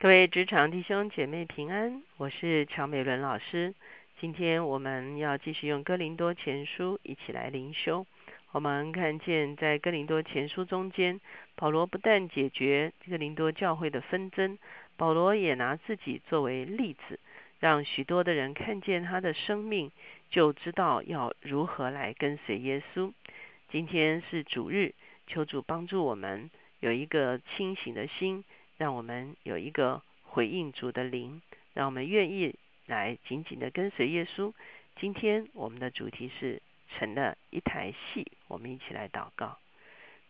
各位职场弟兄姐妹平安，我是乔美伦老师。今天我们要继续用哥林多前书一起来灵修。我们看见在哥林多前书中间，保罗不但解决哥林多教会的纷争，保罗也拿自己作为例子，让许多的人看见他的生命，就知道要如何来跟随耶稣。今天是主日，求主帮助我们有一个清醒的心。让我们有一个回应主的灵，让我们愿意来紧紧的跟随耶稣。今天我们的主题是成了一台戏，我们一起来祷告。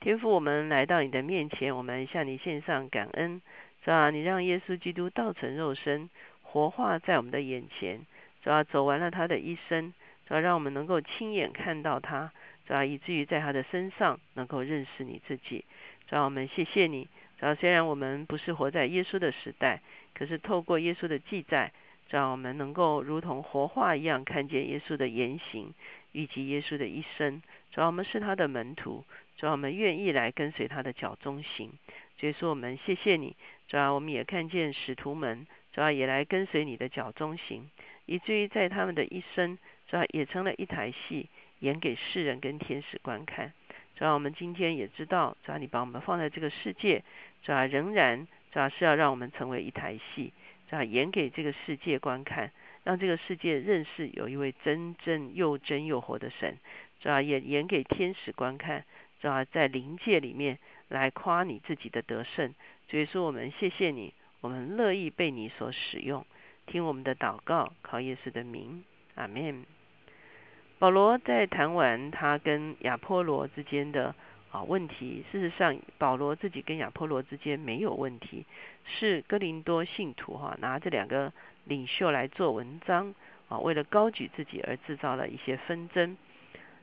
天父，我们来到你的面前，我们向你献上感恩，是吧？你让耶稣基督道成肉身，活化在我们的眼前，是吧？走完了他的一生，是吧？让我们能够亲眼看到他，是吧？以至于在他的身上能够认识你自己，是吧？我们谢谢你。然后，虽然我们不是活在耶稣的时代，可是透过耶稣的记载，让我们能够如同活化一样看见耶稣的言行，以及耶稣的一生。主要我们是他的门徒，主要我们愿意来跟随他的脚中行。所以说，我们谢谢你。主要我们也看见使徒们，主要也来跟随你的脚中行，以至于在他们的一生，主要也成了一台戏，演给世人跟天使观看。主要我们今天也知道，主要你把我们放在这个世界。主要仍然主要是要让我们成为一台戏，主要演给这个世界观看，让这个世界认识有一位真正又真又活的神。主要也演给天使观看，主要在灵界里面来夸你自己的得胜。所以说，我们谢谢你，我们乐意被你所使用。听我们的祷告，靠耶稣的名，阿门。保罗在谈完他跟亚波罗之间的。啊，问题事实上，保罗自己跟亚波罗之间没有问题，是哥林多信徒哈拿这两个领袖来做文章啊，为了高举自己而制造了一些纷争。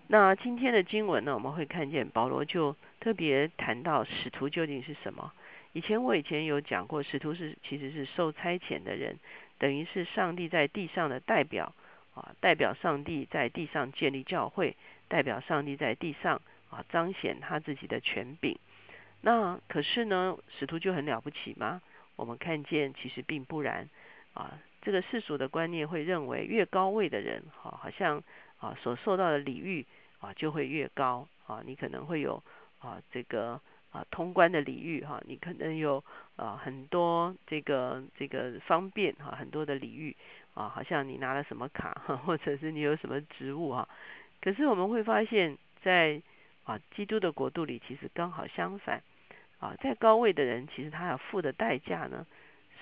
那今天的经文呢，我们会看见保罗就特别谈到使徒究竟是什么。以前我以前有讲过，使徒是其实是受差遣的人，等于是上帝在地上的代表啊，代表上帝在地上建立教会，代表上帝在地上。啊，彰显他自己的权柄。那可是呢，使徒就很了不起吗？我们看见其实并不然。啊，这个世俗的观念会认为，越高位的人，哈，好像啊所受到的礼遇啊就会越高。啊，你可能会有啊这个啊通关的礼遇，哈，你可能有啊很多这个这个方便，哈，很多的礼遇，啊，好像你拿了什么卡，或者是你有什么职务，哈。可是我们会发现，在啊，基督的国度里其实刚好相反，啊，在高位的人其实他要付的代价呢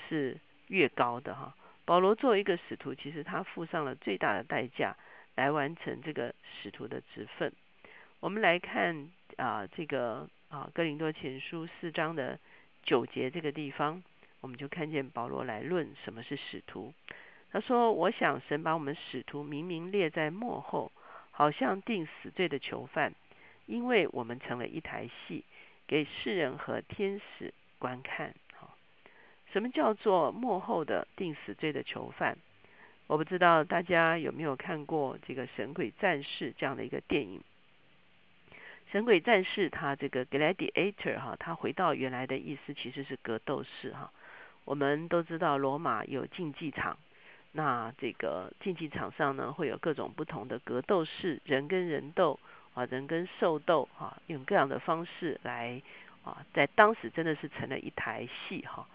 是越高的哈。保罗作为一个使徒，其实他付上了最大的代价来完成这个使徒的职分。我们来看啊，这个啊哥林多前书四章的九节这个地方，我们就看见保罗来论什么是使徒。他说：“我想神把我们使徒明明列在幕后，好像定死罪的囚犯。”因为我们成了一台戏，给世人和天使观看。什么叫做幕后的定死罪的囚犯？我不知道大家有没有看过这个《神鬼战士》这样的一个电影。《神鬼战士》他这个 gladiator 哈，他回到原来的意思其实是格斗士哈。我们都知道罗马有竞技场，那这个竞技场上呢会有各种不同的格斗士，人跟人斗。啊，人跟兽斗，哈，用各样的方式来，啊，在当时真的是成了一台戏，哈。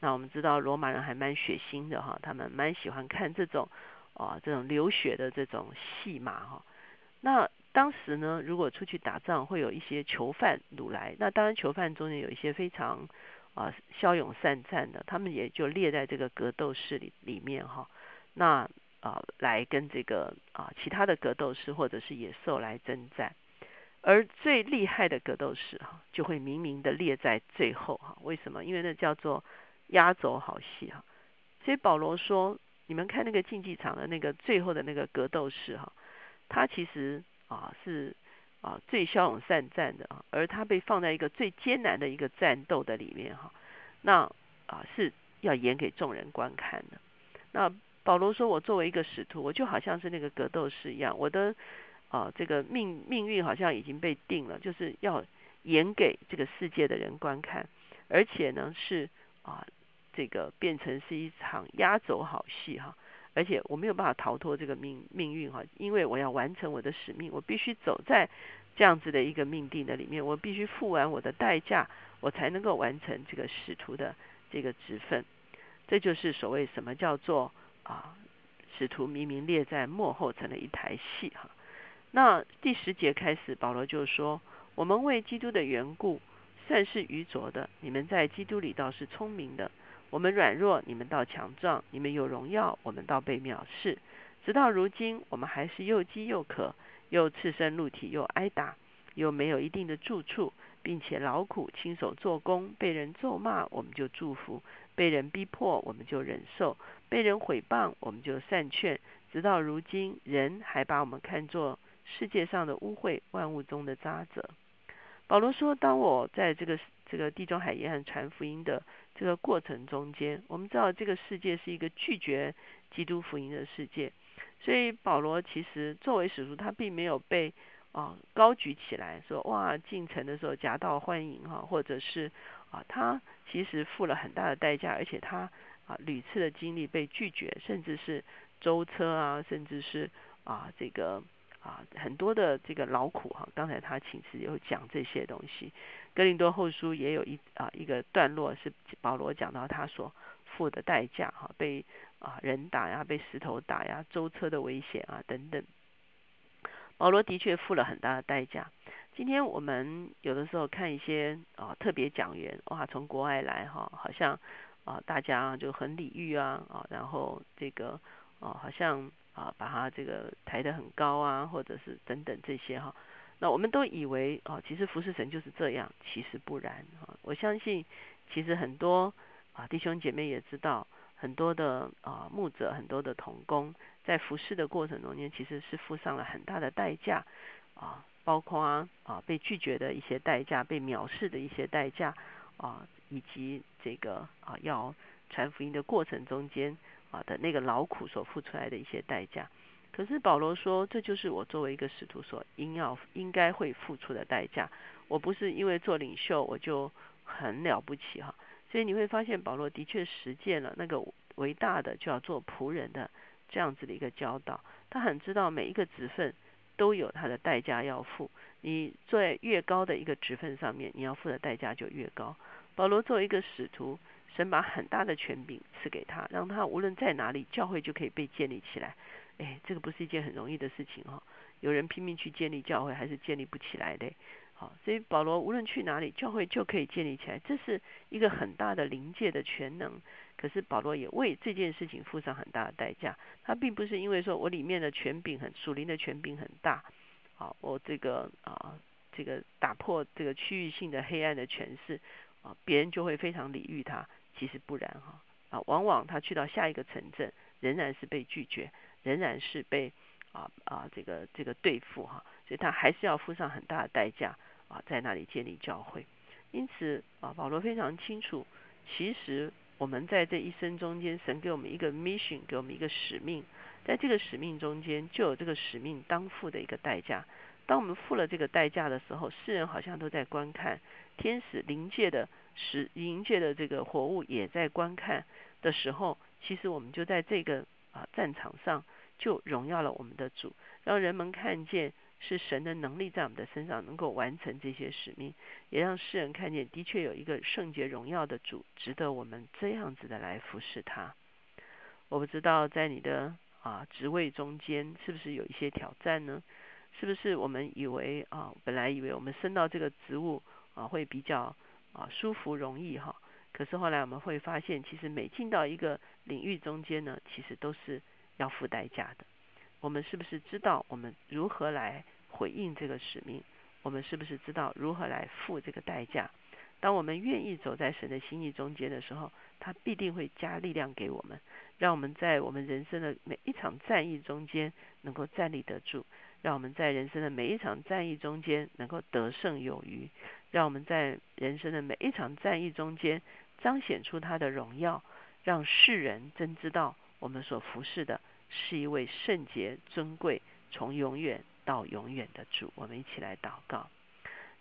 那我们知道罗马人还蛮血腥的，哈，他们蛮喜欢看这种，啊，这种流血的这种戏码，哈。那当时呢，如果出去打仗，会有一些囚犯掳来，那当然囚犯中间有一些非常，啊，骁勇善战的，他们也就列在这个格斗室里里面，哈。那啊，来跟这个啊其他的格斗士或者是野兽来征战，而最厉害的格斗士哈，就会明明的列在最后哈。为什么？因为那叫做压轴好戏哈。所以保罗说，你们看那个竞技场的那个最后的那个格斗士哈，他其实啊是啊最骁勇善战的啊，而他被放在一个最艰难的一个战斗的里面哈，那啊是要演给众人观看的，那。保罗说：“我作为一个使徒，我就好像是那个格斗士一样，我的啊这个命命运好像已经被定了，就是要演给这个世界的人观看，而且呢是啊这个变成是一场压轴好戏哈，而且我没有办法逃脱这个命命运哈，因为我要完成我的使命，我必须走在这样子的一个命定的里面，我必须付完我的代价，我才能够完成这个使徒的这个职分。这就是所谓什么叫做啊，使徒明明列在幕后成了一台戏哈。那第十节开始，保罗就说：我们为基督的缘故。算是愚拙的，你们在基督里倒是聪明的。我们软弱，你们倒强壮；你们有荣耀，我们倒被藐视。直到如今，我们还是又饥又渴，又赤身露体，又挨打，又没有一定的住处，并且劳苦亲手做工，被人咒骂，我们就祝福；被人逼迫，我们就忍受；被人毁谤，我们就善劝。直到如今，人还把我们看作世界上的污秽，万物中的渣滓。保罗说：“当我在这个这个地中海沿岸传福音的这个过程中间，我们知道这个世界是一个拒绝基督福音的世界，所以保罗其实作为使徒，他并没有被啊高举起来，说哇进城的时候夹道欢迎哈，或者是啊他其实付了很大的代价，而且他啊屡次的经历被拒绝，甚至是舟车啊，甚至是啊这个。”啊，很多的这个劳苦哈，刚才他其实有讲这些东西。哥林多后书也有一啊一个段落是保罗讲到他所付的代价哈，被啊人打呀，被石头打呀，舟车的危险啊等等。保罗的确付了很大的代价。今天我们有的时候看一些啊特别讲员哇，从国外来哈，好像啊大家就很礼遇啊啊，然后这个啊好像。啊，把它这个抬得很高啊，或者是等等这些哈，那我们都以为啊，其实服侍神就是这样，其实不然啊。我相信，其实很多啊弟兄姐妹也知道，很多的啊牧者，很多的童工，在服侍的过程中间，其实是付上了很大的代价啊，包括啊被拒绝的一些代价，被藐视的一些代价啊，以及这个啊要传福音的过程中间。啊的那个劳苦所付出来的一些代价，可是保罗说，这就是我作为一个使徒所应要应该会付出的代价。我不是因为做领袖我就很了不起哈，所以你会发现保罗的确实践了那个伟大的就要做仆人的这样子的一个教导。他很知道每一个职分都有它的代价要付，你在越高的一个职分上面，你要付的代价就越高。保罗作为一个使徒。神把很大的权柄赐给他，让他无论在哪里，教会就可以被建立起来。哎，这个不是一件很容易的事情哈。有人拼命去建立教会，还是建立不起来的。好，所以保罗无论去哪里，教会就可以建立起来，这是一个很大的临界的全能。可是保罗也为这件事情付上很大的代价。他并不是因为说我里面的权柄很属灵的权柄很大，好，我这个啊，这个打破这个区域性的黑暗的权势啊，别人就会非常礼遇他。其实不然哈啊，往往他去到下一个城镇，仍然是被拒绝，仍然是被啊啊这个这个对付哈，所以他还是要付上很大的代价啊，在那里建立教会。因此啊，保罗非常清楚，其实我们在这一生中间，神给我们一个 mission，给我们一个使命，在这个使命中间，就有这个使命当付的一个代价。当我们付了这个代价的时候，世人好像都在观看，天使灵界的使灵界的这个活物也在观看的时候，其实我们就在这个啊战场上就荣耀了我们的主，让人们看见是神的能力在我们的身上能够完成这些使命，也让世人看见的确有一个圣洁荣耀的主，值得我们这样子的来服侍他。我不知道在你的啊职位中间是不是有一些挑战呢？是不是我们以为啊，本来以为我们升到这个职务啊会比较啊舒服容易哈，可是后来我们会发现，其实每进到一个领域中间呢，其实都是要付代价的。我们是不是知道我们如何来回应这个使命？我们是不是知道如何来付这个代价？当我们愿意走在神的心意中间的时候，他必定会加力量给我们，让我们在我们人生的每一场战役中间能够站立得住。让我们在人生的每一场战役中间能够得胜有余，让我们在人生的每一场战役中间彰显出他的荣耀，让世人真知道我们所服侍的是一位圣洁尊贵、从永远到永远的主。我们一起来祷告，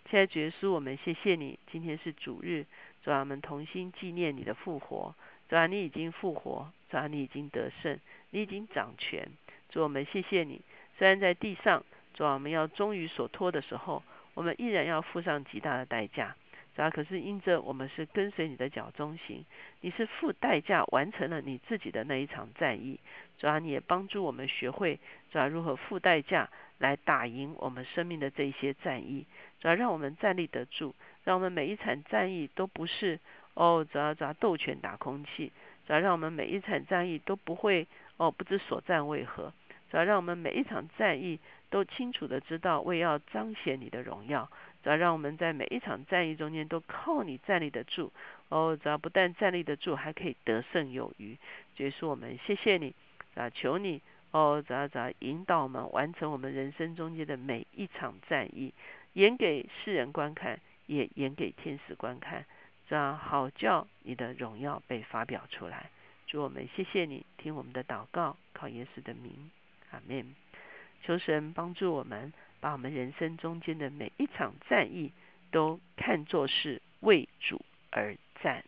现在主耶稣，我们谢谢你，今天是主日，主啊，我们同心纪念你的复活。主啊，你已经复活，主啊，你已经得胜，你已经掌权。主啊，我们谢谢你。虽然在地上，主啊，我们要忠于所托的时候，我们依然要付上极大的代价。主啊，可是因着我们是跟随你的脚中行，你是付代价完成了你自己的那一场战役。主啊，你也帮助我们学会，主啊，如何付代价来打赢我们生命的这一些战役。主要让我们站立得住，让我们每一场战役都不是哦，主要主要斗拳打空气，主要让我们每一场战役都不会哦不知所战为何，主要让我们每一场战役都清楚的知道为要彰显你的荣耀，主要让我们在每一场战役中间都靠你站立得住，哦，主要不但站立得住，还可以得胜有余。结束我们谢谢你，啊，求你哦，主要主要引导我们完成我们人生中间的每一场战役。演给世人观看，也演给天使观看，这样好叫你的荣耀被发表出来。主我们谢谢你，听我们的祷告，靠耶稣的名，阿门。求神帮助我们，把我们人生中间的每一场战役都看作是为主而战。